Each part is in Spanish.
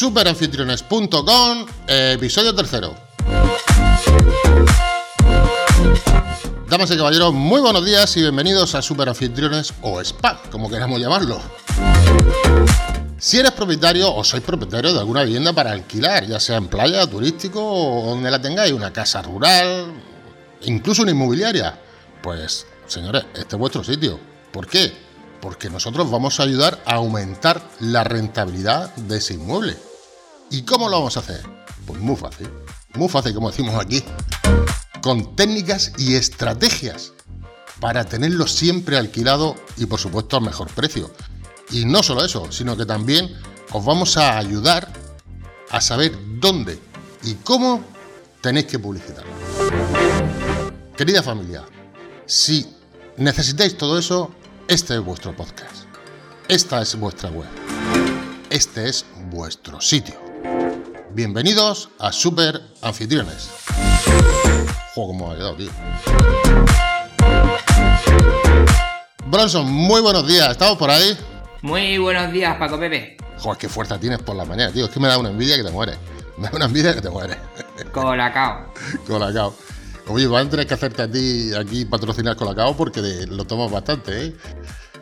superanfitriones.com, episodio tercero. Damas y caballeros, muy buenos días y bienvenidos a Superanfitriones o SPA, como queramos llamarlo. Si eres propietario o sois propietario de alguna vivienda para alquilar, ya sea en playa, turístico o donde la tengáis, una casa rural, incluso una inmobiliaria, pues señores, este es vuestro sitio. ¿Por qué? Porque nosotros vamos a ayudar a aumentar la rentabilidad de ese inmueble. ¿Y cómo lo vamos a hacer? Pues muy fácil, muy fácil como decimos aquí con técnicas y estrategias para tenerlo siempre alquilado y por supuesto al mejor precio. Y no solo eso, sino que también os vamos a ayudar a saber dónde y cómo tenéis que publicitarlo. Querida familia, si necesitáis todo eso, este es vuestro podcast. Esta es vuestra web. Este es vuestro sitio. Bienvenidos a Super Anfitriones. Juego como ha quedado, tío. Bronson, muy buenos días. ¿Estamos por ahí? Muy buenos días, Paco Pepe. Joder, qué fuerza tienes por la mañana, tío. Es que me da una envidia que te mueres. Me da una envidia que te mueres. Colacao. Colacao. Oye, van a tener que hacerte a ti aquí patrocinar Colacao porque de- lo tomas bastante, ¿eh?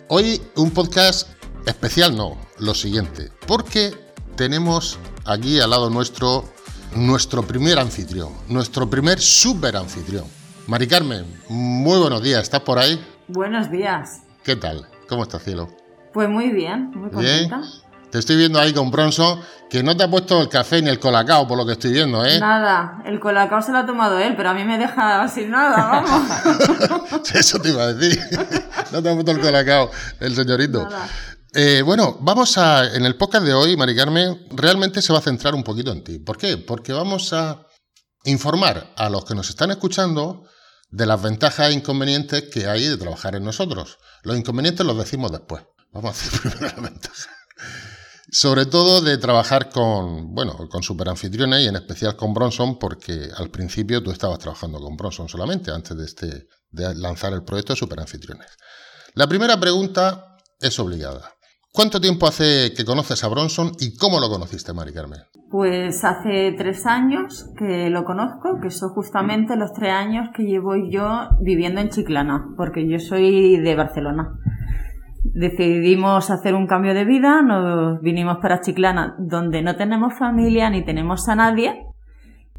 Hoy un podcast especial, no, lo siguiente. Porque tenemos aquí al lado nuestro nuestro primer anfitrión, nuestro primer super anfitrión. Mari Carmen, muy buenos días, ¿estás por ahí? Buenos días. ¿Qué tal? ¿Cómo estás, cielo? Pues muy bien, muy Bien. contenta. Te estoy viendo ahí con Bronson, que no te ha puesto el café ni el colacao, por lo que estoy viendo, ¿eh? Nada, el colacao se lo ha tomado él, pero a mí me deja sin nada, vamos. Eso te iba a decir. No te ha puesto el colacao, el señorito. Nada. Eh, bueno, vamos a. En el podcast de hoy, Mari Carmen, realmente se va a centrar un poquito en ti. ¿Por qué? Porque vamos a informar a los que nos están escuchando de las ventajas e inconvenientes que hay de trabajar en nosotros. Los inconvenientes los decimos después. Vamos a hacer primero las ventajas. Sobre todo de trabajar con, bueno, con superanfitriones y en especial con Bronson, porque al principio tú estabas trabajando con Bronson solamente antes de, este, de lanzar el proyecto de superanfitriones. La primera pregunta es obligada. ¿Cuánto tiempo hace que conoces a Bronson y cómo lo conociste, Mari Carmen? Pues hace tres años que lo conozco, que son justamente los tres años que llevo yo viviendo en Chiclana, porque yo soy de Barcelona. Decidimos hacer un cambio de vida, nos vinimos para Chiclana, donde no tenemos familia ni tenemos a nadie,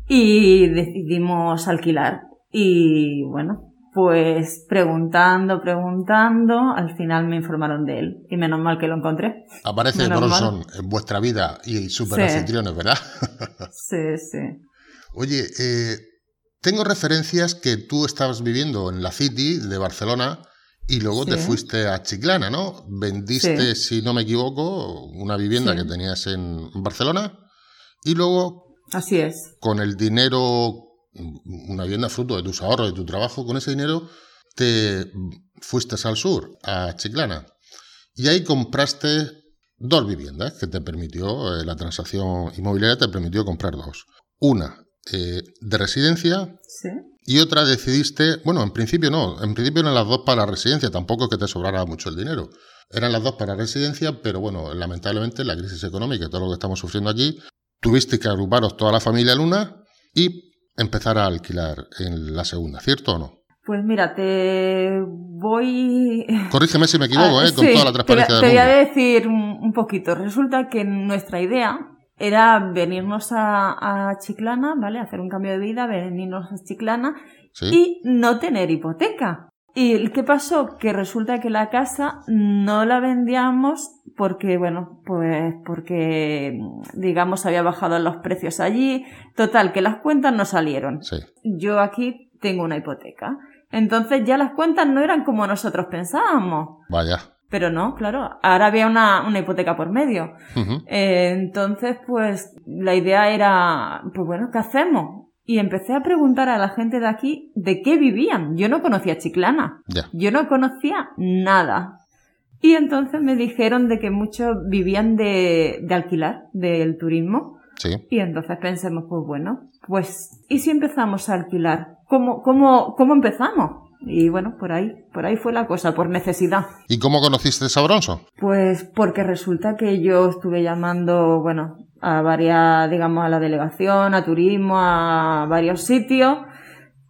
y decidimos alquilar. Y bueno, pues preguntando, preguntando, al final me informaron de él. Y menos mal que lo encontré. Aparece Menos Bronson en vuestra vida y superanfitriones, ¿verdad? Sí, sí. Oye, eh, tengo referencias que tú estabas viviendo en la City de Barcelona y luego te Sí. fuiste a Chiclana, ¿no? Vendiste, si no me equivoco, una vivienda Sí. que tenías en Barcelona y luego Así es. con el dinero, una vivienda fruto de tus ahorros, de tu trabajo, con ese dinero te fuiste al sur, a Chiclana. Y ahí compraste dos viviendas que te permitió, eh, la transacción inmobiliaria te permitió comprar dos. Una eh, de residencia Sí. y otra decidiste, bueno, en principio no, en principio eran las dos para residencia, tampoco es que te sobrara mucho el dinero. Eran las dos para residencia, pero bueno, lamentablemente la crisis económica y todo lo que estamos sufriendo aquí, tuviste que agruparos toda la familia en una y empezar a alquilar en la segunda, ¿cierto o no? Pues mira, te voy... Corrígeme si me equivoco, Ah, ¿eh? Con toda la transparencia te, del te voy a mundo. decir un, un poquito. Resulta que nuestra idea era venirnos a, a Chiclana, ¿vale? Hacer un cambio de vida, venirnos a Chiclana ¿Sí? y no tener hipoteca. ¿Y qué pasó? Que resulta que la casa no la vendíamos porque, bueno, pues porque, digamos, había bajado los precios allí. Total, que las cuentas no salieron. Sí. Yo aquí tengo una hipoteca. Entonces ya las cuentas no eran como nosotros pensábamos. Vaya. Pero no, claro, ahora había una, una hipoteca por medio. Eh, entonces, pues la idea era, pues bueno, ¿qué hacemos? Y empecé a preguntar a la gente de aquí de qué vivían. Yo no conocía Chiclana. Yo no conocía nada. Y entonces me dijeron de que muchos vivían de, de alquilar, del turismo. Sí. Y entonces pensemos, pues bueno, pues, ¿y si empezamos a alquilar? ¿Cómo, cómo, cómo empezamos? Y bueno, por ahí, por ahí fue la cosa, por necesidad. ¿Y cómo conociste a? Pues porque resulta que yo estuve llamando, bueno, a varias, digamos, a la delegación, a turismo, a varios sitios.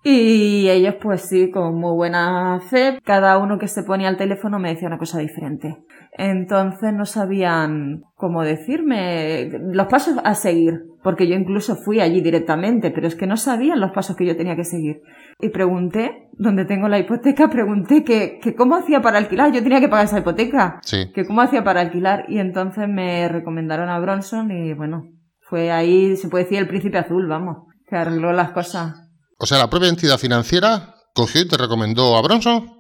Y ellos, pues sí, con muy buena fe, cada uno que se ponía al teléfono me decía una cosa diferente. Entonces no sabían cómo decirme los pasos a seguir, porque yo incluso fui allí directamente, pero es que no sabían los pasos que yo tenía que seguir. Y pregunté, donde tengo la hipoteca, pregunté que, que cómo hacía para alquilar, yo tenía que pagar esa hipoteca, Sí. que cómo hacía para alquilar, y entonces me recomendaron a Bronson y bueno, fue ahí, se puede decir, el príncipe azul, vamos, que arregló las cosas. O sea, la propia entidad financiera cogió y te recomendó a Bronson.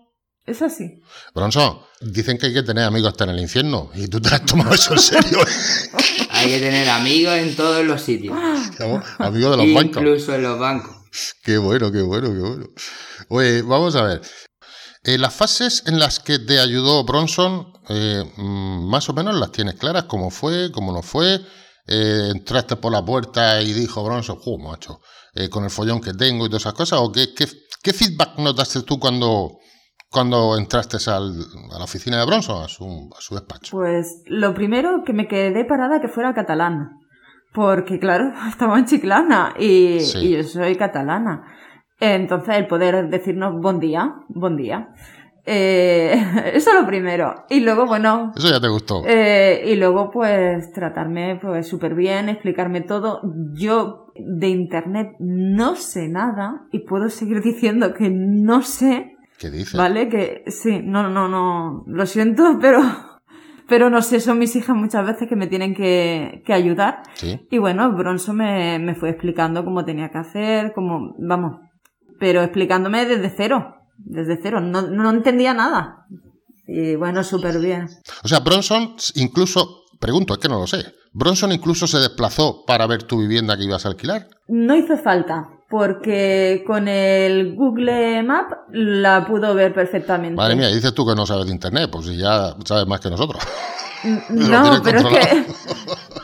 Es así. Bronson, dicen que hay que tener amigos hasta en el infierno. Y tú te has tomado eso en serio. Hay que tener amigos en todos los sitios. Vamos, Amigo de los bancos. Incluso en los bancos. Qué bueno, qué bueno, qué bueno. Oye, vamos a ver. Eh, las fases en las que te ayudó Bronson, eh, mm, más o menos las tienes claras, cómo fue, cómo no fue. Eh, entraste por la puerta y dijo Bronson, ¡jo, macho! eh, con el follón que tengo y todas esas cosas. ¿O qué, qué, qué feedback notaste tú cuando, cuando entraste al- a la oficina de Bronson, a su, a su despacho? Pues lo primero que me quedé parada que fuera catalán. Porque claro, estaba en Chiclana y, Sí. y yo soy catalana. Entonces el poder decirnos buen día, buen día. Eh, eso es lo primero. Y luego, bueno, Eso ya te gustó. eh, y luego pues tratarme pues súper bien, explicarme todo. Yo de internet no sé nada y puedo seguir diciendo que no sé ¿Qué dices? Vale, que sí, no, no, no, lo siento, pero, pero no sé, son mis hijas muchas veces que me tienen que, que ayudar. Sí. Y bueno, Bronson me, me fue explicando cómo tenía que hacer, cómo, vamos, pero explicándome desde cero, desde cero, no, no entendía nada. Y bueno, súper bien. O sea, Bronson incluso, pregunto, es que no lo sé, Bronson incluso se desplazó para ver tu vivienda que ibas a alquilar. No hizo falta, porque con el Google Map la pudo ver perfectamente. Madre mía, dices tú que no sabes de internet, pues si ya sabes más que nosotros. Lo No, pero es que.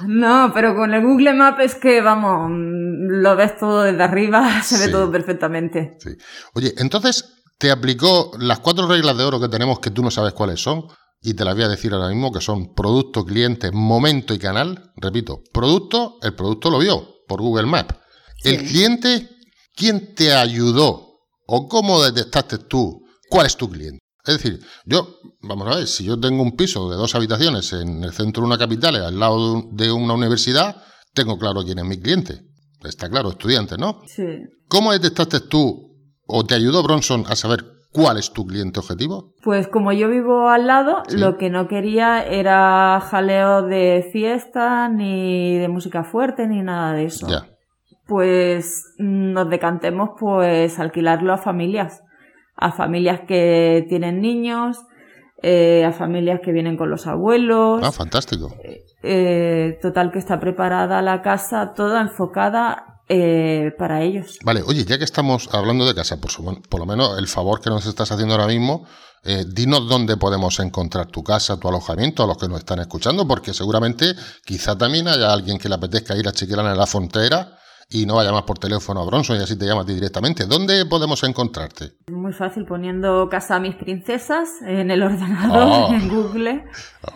No, pero con el Google Map es que, vamos, mm, lo ves todo desde arriba, se ve todo perfectamente. Sí. Oye, entonces te aplicó las cuatro reglas de oro que tenemos que tú no sabes cuáles son y te las voy a decir ahora mismo que son producto, cliente, momento y canal. Repito, producto, el producto lo vio por Google Maps. El cliente, ¿quién te ayudó o cómo detectaste tú cuál es tu cliente? Es decir, yo, vamos a ver, si yo tengo un piso de dos habitaciones en el centro de una capital, al lado de una universidad, tengo claro quién es mi cliente. Está claro, estudiante, ¿no? Sí. ¿Cómo detectaste tú o te ayudó Bronson a saber cuál es tu cliente objetivo? Pues como yo vivo al lado, Sí. lo que no quería era jaleo de fiesta, ni de música fuerte, ni nada de eso. Ya. Pues mm, nos decantemos pues alquilarlo a familias. A familias que tienen niños, eh, a familias que vienen con los abuelos. Ah, fantástico. Eh, total que está preparada la casa toda enfocada eh, para ellos. Vale, oye, ya que estamos hablando de casa, por, su- por lo menos el favor que nos estás haciendo ahora mismo, eh, dinos dónde podemos encontrar tu casa, tu alojamiento, a los que nos están escuchando, porque seguramente quizá también haya alguien que le apetezca ir a Chiquilana en la frontera y no vaya más por teléfono a Bronson y así te llama a ti directamente. ¿Dónde podemos encontrarte? Muy fácil poniendo casa a mis princesas en el ordenador, Oh. en Google.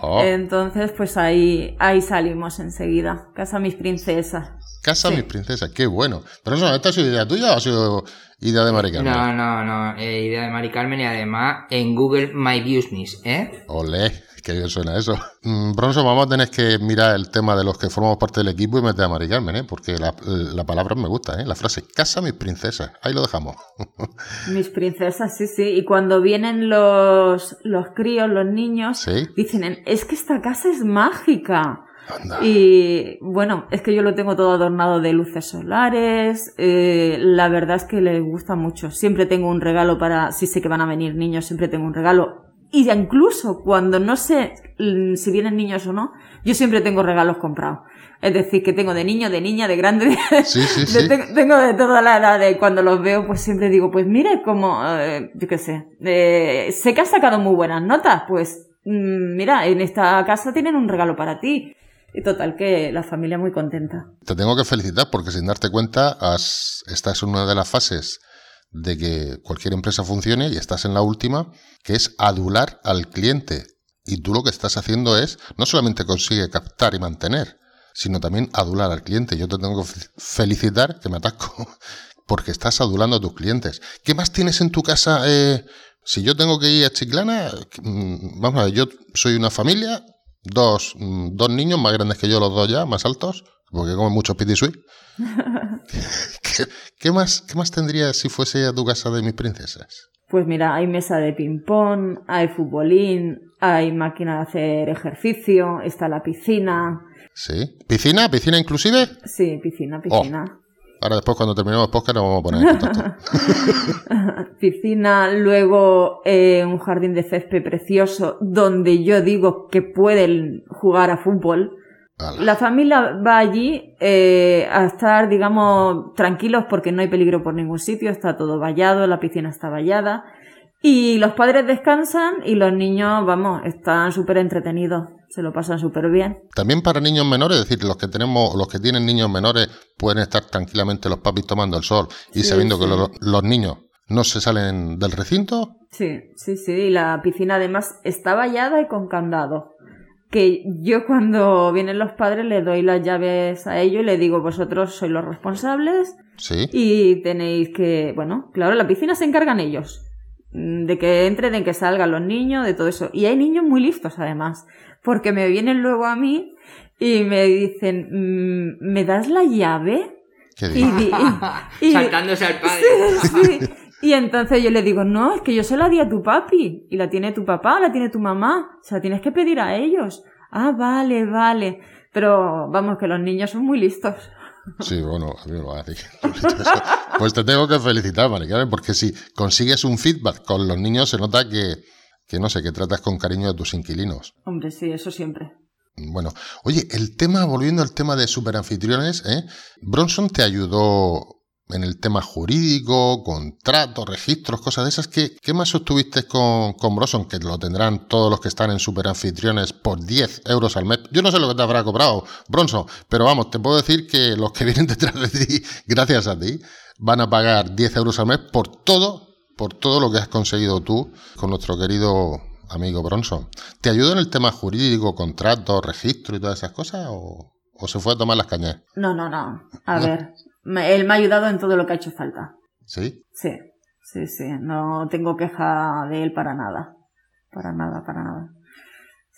Oh, Entonces, pues ahí, ahí salimos enseguida. Casa a mis princesas. Casa sí. mis princesas, qué bueno. Pero eso, ¿esta ha sido idea tuya o ha sido idea de Mari Carmen? No, no, no. eh, idea de Mari Carmen y además en Google My Business, ¿eh? Olé, qué bien suena eso. Mm, Bronson, vamos a tener que mirar el tema de los que formamos parte del equipo y meter a Mari Carmen, ¿eh? porque la, la palabra me gusta, ¿eh? la frase casa mis princesas. Ahí lo dejamos. Mis princesas, sí, sí. Y cuando vienen los, los críos, los niños, ¿Sí? dicen, es que esta casa es mágica. Anda. Y bueno, es que yo lo tengo todo adornado de luces solares. eh, la verdad es que les gusta mucho. Siempre tengo un regalo para, si sé que van a venir niños, siempre tengo un regalo. Y ya incluso cuando no sé mm, si vienen niños o no, yo siempre tengo regalos comprados. Es decir, que tengo de niño, de niña, de grande, de, Sí, sí, de- sí. te- tengo de toda la edad. Y cuando los veo, pues siempre digo, pues mire cómo, eh, yo qué sé, eh, sé que has sacado muy buenas notas, pues mm, mira, en esta casa tienen un regalo para ti. Y total que la familia muy contenta. Te tengo que felicitar porque sin darte cuenta has, estás en una de las fases de que cualquier empresa funcione y estás en la última, que es adular al cliente. Y tú lo que estás haciendo es, no solamente consigue captar y mantener, sino también adular al cliente. Yo te tengo que felicitar, que me atasco, porque estás adulando a tus clientes. ¿Qué más tienes en tu casa? Eh, si yo tengo que ir a Chiclana, mm, vamos a ver, yo soy una familia, dos, mm, dos niños más grandes que yo, los dos ya, más altos, porque comen mucho piti ¿Qué, ¿Qué, más, ¿Qué más tendría si fuese a tu casa de mis princesas? Pues mira, hay mesa de ping-pong, hay futbolín, hay máquina de hacer ejercicio, está la piscina. ¿Sí? ¿Piscina? ¿Piscina inclusive? Sí, piscina, piscina. Ahora después cuando terminemos el podcast nos vamos a poner en contacto. piscina, luego eh, un jardín de césped precioso donde yo digo que pueden jugar a fútbol. La familia va allí eh, a estar, digamos, tranquilos porque no hay peligro por ningún sitio, está todo vallado, la piscina está vallada. Y los padres descansan y los niños, vamos, están súper entretenidos, se lo pasan súper bien. También para niños menores, es decir, los que tenemos, los que tienen niños menores, pueden estar tranquilamente los papis tomando el sol y sabiendo que los niños no se salen del recinto. Sí, sí, sí, y la piscina además está vallada y con candado que yo cuando vienen los padres les doy las llaves a ellos y les digo, vosotros sois los responsables ¿Sí? y tenéis que, bueno, claro, la piscina se encargan ellos, de que entren, de que salgan los niños, de todo eso. Y hay niños muy listos además, porque me vienen luego a mí y me dicen, mm, ¿me das la llave? ¿Qué y, Saltándose al padre. Y entonces yo le digo, no, es que yo se la di a tu papi. Y la tiene tu papá, la tiene tu mamá. O sea, tienes que pedir a ellos. Ah, vale, vale. Pero vamos, que los niños son muy listos. Sí, bueno, a mí me lo a decir. Pues te tengo que felicitar, Maricarmen, porque si consigues un feedback con los niños, se nota que, que, no sé, que tratas con cariño a tus inquilinos. Hombre, sí, eso siempre. Bueno, oye, el tema, volviendo al tema de superanfitriones, ¿eh? Bronson te ayudó en el tema jurídico, contratos, registros, cosas de esas. ¿Qué, qué más obtuviste con, con Broson? Que lo tendrán todos los que están en superanfitriones por 10 euros al mes. Yo no sé lo que te habrá cobrado Bronson, pero vamos, te puedo decir que los que vienen detrás de ti, gracias a ti, van a pagar 10 euros al mes por todo, por todo lo que has conseguido tú con nuestro querido amigo Bronson. ¿Te ayudó en el tema jurídico, contratos, registro y todas esas cosas? ¿O, o se fue a tomar las cañas? No, no, no. A ver, él me ha ayudado en todo lo que ha hecho falta. ¿Sí? Sí, sí, sí. No tengo queja de él para nada. Para nada, para nada.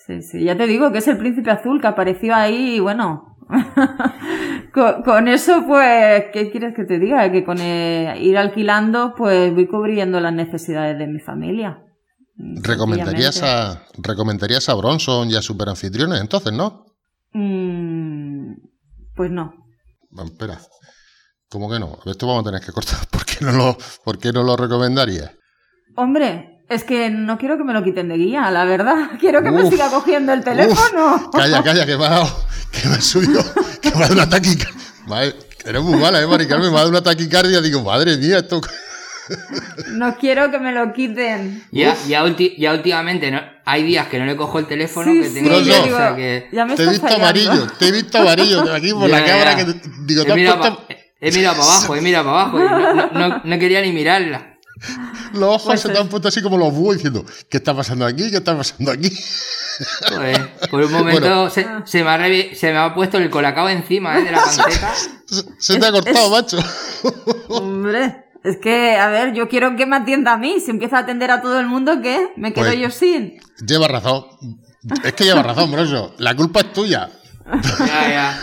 Sí, sí. Ya te digo que es el príncipe azul que apareció ahí y bueno. con, eso, pues, ¿qué quieres que te diga? Que con ir alquilando, pues voy cubriendo las necesidades de mi familia. ¿Recomendarías a, ¿Recomendarías a Bronson y a Superanfitriones entonces, no? Mm, pues no. Bueno, espera. ¿Cómo que no? Esto vamos a tener que cortar. ¿Por qué no lo, por qué no lo recomendaría? Hombre, es que no quiero que me lo quiten de guía, la verdad. Quiero que me siga cogiendo el teléfono. calla, calla, que me ha dado, que me ha subido, que me ha dado una taquicardia. eres muy mala, ¿eh, Mari Me ha dado una taquicardia. Digo, madre mía, esto... No quiero que me lo quiten. Ya, ya, últimamente no, hay días que no le cojo el teléfono que tengo sí, digo, que... te he visto amarillo, te he visto amarillo aquí por la cámara que digo, te has puesto... He mirado para abajo, he mirado para abajo. no, quería ni mirarla. Los ojos pues se te han puesto así como los búhos diciendo, ¿qué está pasando aquí? ¿Qué está pasando aquí? por un momento se, se, me ha se, me ha puesto el colacao encima ¿eh? de la panceta. Se, te ha cortado, macho. Hombre, es que, a ver, yo quiero que me atienda a mí. Si empieza a atender a todo el mundo, ¿qué? ¿Me quedo pues yo sin? Lleva razón. Es que lleva razón, broso. La culpa es tuya. Ya, ya.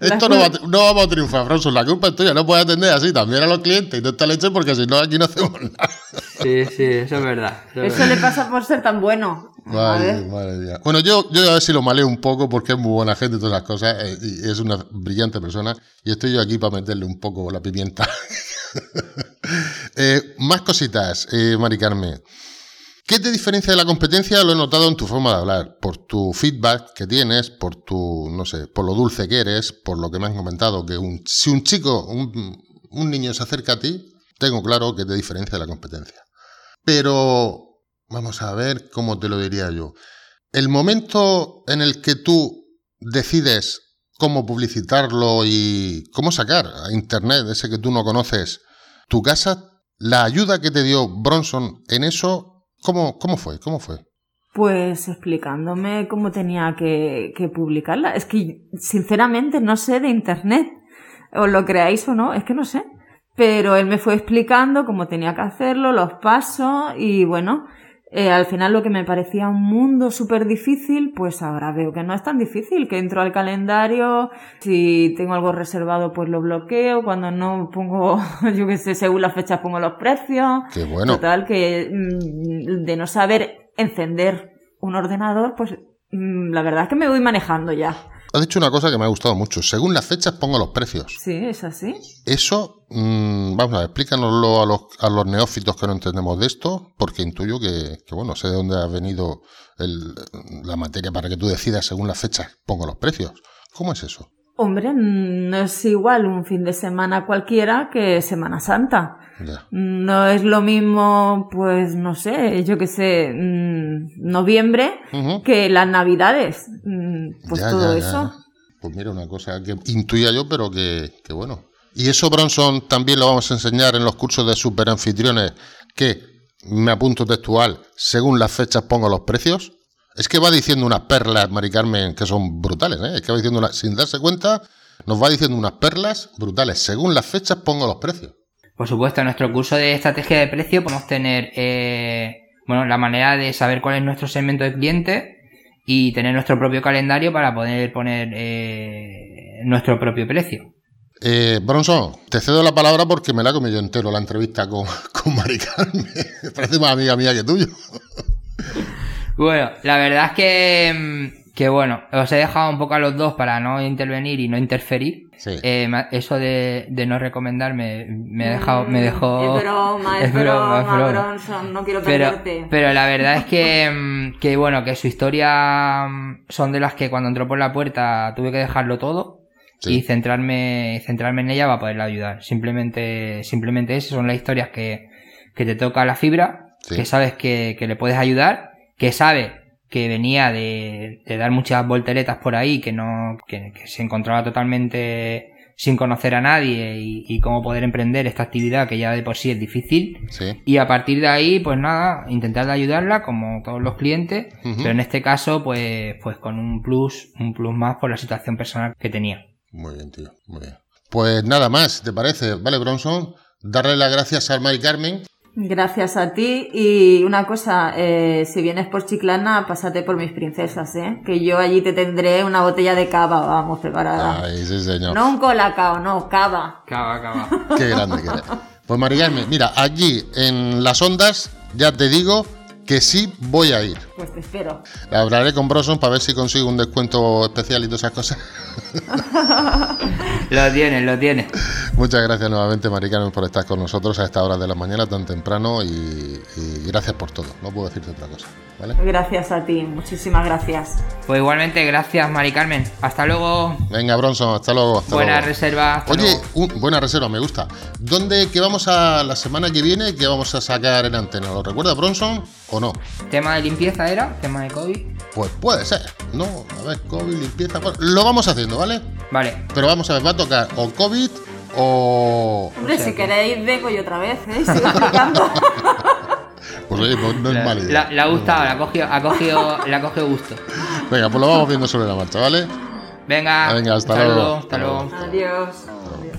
Esto no, va, no, vamos a triunfar, Bronson. La culpa es tuya. No puedes atender así también a los clientes y no esta leche porque si no, aquí no hacemos nada. Sí, sí, eso es verdad. Eso, le pasa por ser tan bueno. Vale, vale, Bueno, yo, yo a ver si lo maleo un poco porque es muy buena gente y todas las cosas. Eh, y es una brillante persona. Y estoy yo aquí para meterle un poco la pimienta. eh, más cositas, eh, Mari Carmen. ¿Qué te diferencia de la competencia? Lo he notado en tu forma de hablar, por tu feedback que tienes, por tu, no sé, por lo dulce que eres, por lo que me han comentado, que un, si un chico, un, niño se acerca a ti, tengo claro que te diferencia de la competencia. Pero vamos a ver cómo te lo diría yo. El momento en el que tú decides cómo publicitarlo y cómo sacar a Internet, ese que tú no conoces, tu casa, la ayuda que te dio Bronson en eso ¿Cómo, cómo fue? ¿Cómo fue? pues explicándome cómo tenía que, que publicarla. Es que, sinceramente, no sé de internet. Os lo creáis o no, es que no sé. Pero él me fue explicando cómo tenía que hacerlo, los pasos y bueno, eh, al final lo que me parecía un mundo súper difícil, pues ahora veo que no es tan difícil, que entro al calendario, si tengo algo reservado pues lo bloqueo, cuando no pongo, yo qué sé, según las fechas pongo los precios. Qué bueno. Total, que mm, de no saber encender un ordenador, pues mm, la verdad es que me voy manejando ya. Has dicho una cosa que me ha gustado mucho. Según las fechas pongo los precios. Sí, es así. Eso, mm, vamos a ver, explícanoslo a los, a los neófitos que no entendemos de esto, porque intuyo que, que bueno, sé de dónde ha venido el- la materia para que tú decidas según las fechas pongo los precios. ¿Cómo es eso? Hombre, no es igual un fin de semana cualquiera que Semana Santa. No es lo mismo, pues no sé, yo qué sé, noviembre que las navidades. Pues Ya, todo ya, ya. eso. Pues mira, una cosa que intuía yo, pero que, que bueno. Y eso, Bronson, también lo vamos a enseñar en los cursos de superanfitriones, que me apunto textual, según las fechas pongo los precios. Es que va diciendo unas perlas, Mari Carmen, que son brutales, ¿eh? Es que va diciendo, una- sin darse cuenta, nos va diciendo unas perlas brutales. Según las fechas pongo los precios. Por supuesto, en nuestro curso de estrategia de precio podemos tener eh, bueno, la manera de saber cuál es nuestro segmento de cliente y tener nuestro propio calendario para poder poner eh, nuestro propio precio. Eh, Bronson, te cedo la palabra porque me la comido yo entero la entrevista con, con Mari Carmen. Parece más amiga mía que tuyo. Bueno, la verdad es que, mm, que bueno, os he dejado un poco a los dos para no intervenir y no interferir. Sí. Eh, eso de, de no recomendarme me, ha dejado, me dejó... Es broma, es, es broma, broma, es broma. Bronson, no quiero pero, perderte. pero la verdad es que, mm, que bueno, que su historia mm, son de las que cuando entró por la puerta tuve que dejarlo todo Sí. y centrarme, centrarme en ella para poderla ayudar. Simplemente, simplemente esas son las historias que, que te toca la fibra, Sí. que sabes que, que le puedes ayudar, que sabe que venía de, de dar muchas volteretas por ahí, que no, que, que se encontraba totalmente sin conocer a nadie y, y cómo poder emprender esta actividad que ya de por sí es difícil. Sí. Y a partir de ahí, pues nada, intentar ayudarla como todos los clientes, pero en este caso, pues, pues con un plus, un plus más por la situación personal que tenía. Muy bien, tío. Muy bien. Pues nada más, ¿te parece? Vale, Bronson, darle las gracias a Mari Carmen. Gracias a ti. Y una cosa, eh, si vienes por Chiclana, pásate por mis princesas, ¿eh? Que yo allí te tendré una botella de cava, vamos, preparada. Ay, sí, señor. No un colacao, no, cava. Acaba, acaba. Qué grande que eres. Pues Mari Carmen, mira, allí en las ondas, ya te digo que sí voy a ir. Pues te espero. Hablaré con Bronson para ver si consigo un descuento especial y todas esas cosas. lo tienes, lo tienes. Muchas gracias nuevamente, Mari Carmen, por estar con nosotros a esta hora de la mañana tan temprano y, y gracias por todo. No puedo decirte otra cosa. ¿Vale? Gracias a ti, muchísimas gracias. Pues igualmente, gracias, Mari Carmen. Hasta luego. Venga, Bronson, hasta luego. Hasta Buena luego. reserva. hasta Oye, un- buena reserva, me gusta. ¿Dónde que vamos a la semana que viene que vamos a sacar en antena? ¿Lo recuerda Bronson o no? ¿Tema de limpieza era? ¿Tema de COVID? Pues puede ser. No, a ver, COVID, limpieza. bueno, lo vamos haciendo, ¿vale? Vale. Pero vamos a ver, va a tocar o COVID o. Hombre, O sea si que- queréis, vengo yo otra vez, ¿eh? Sigo explicando. Pues oye, pues no es La, mala idea. la- le ha gustado, le ha cogido, ha cogido, le ha cogido gusto. Venga, pues lo vamos viendo sobre la marcha, ¿vale? Venga, Venga, hasta saludo, luego, hasta hasta luego. luego. Adiós. Adiós.